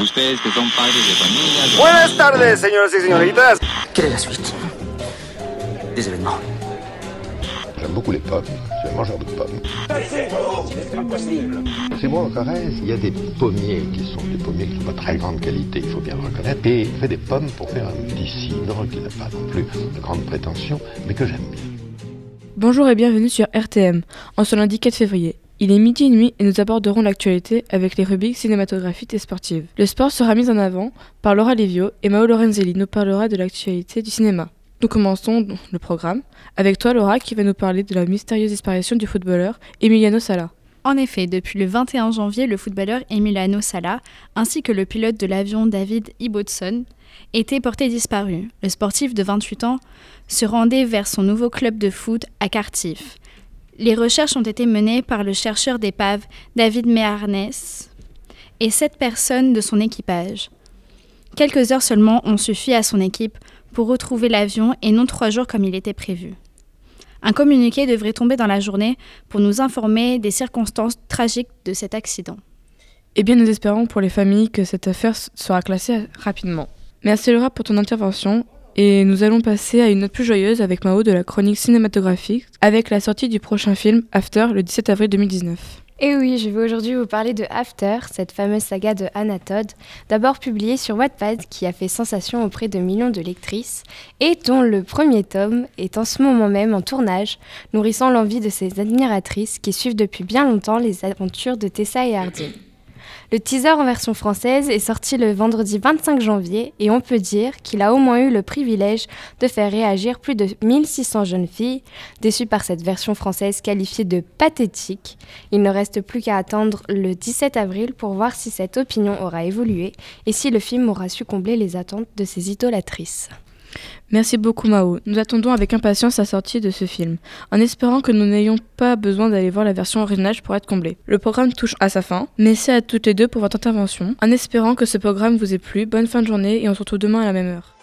ustedes que son padres de familia. Buenas tardes, señoras y señoritas. Quelle est la suite des événements J'aime beaucoup les pommes. Je suis un mangeur de pommes. C'est bon en Corrèze, il y a des pommiers qui sont des pommiers qui sont pas très grande qualité, il faut bien le reconnaître. Et il fait des pommes pour faire un petit cidre qui n'a pas non plus de grande prétention, mais que j'aime bien. Bonjour et bienvenue sur RTM, en ce lundi 4 février. Il est midi et nuit et nous aborderons l'actualité avec les rubriques cinématographiques et sportives. Le sport sera mis en avant par Laura Livio et Mao Lorenzelli nous parlera de l'actualité du cinéma. Nous commençons le programme avec toi Laura qui va nous parler de la mystérieuse disparition du footballeur Emiliano Sala. En effet, depuis le 21 janvier, le footballeur Emiliano Sala ainsi que le pilote de l'avion David Ibbotson étaient portés disparus. Le sportif de 28 ans se rendait vers son nouveau club de foot à Cardiff. Les recherches ont été menées par le chercheur d'épave David Meharnes et sept personnes de son équipage. Quelques heures seulement ont suffi à son équipe pour retrouver l'avion et non trois jours comme il était prévu. Un communiqué devrait tomber dans la journée pour nous informer des circonstances tragiques de cet accident. Eh bien, nous espérons pour les familles que cette affaire sera classée rapidement. Merci Laura pour ton intervention et nous allons passer à une note plus joyeuse avec Mao de la chronique cinématographique avec la sortie du prochain film After le 17 avril 2019. Et oui, je vais aujourd'hui vous parler de After, cette fameuse saga de Anna d'abord publiée sur Wattpad qui a fait sensation auprès de millions de lectrices et dont le premier tome est en ce moment même en tournage, nourrissant l'envie de ses admiratrices qui suivent depuis bien longtemps les aventures de Tessa et Hardy. Le teaser en version française est sorti le vendredi 25 janvier et on peut dire qu'il a au moins eu le privilège de faire réagir plus de 1600 jeunes filles. Déçues par cette version française qualifiée de pathétique, il ne reste plus qu'à attendre le 17 avril pour voir si cette opinion aura évolué et si le film aura su combler les attentes de ses idolatrices. Merci beaucoup Mao. Nous attendons avec impatience la sortie de ce film, en espérant que nous n'ayons pas besoin d'aller voir la version originale pour être comblés. Le programme touche à sa fin. Merci à toutes les deux pour votre intervention, en espérant que ce programme vous ait plu. Bonne fin de journée et on se retrouve demain à la même heure.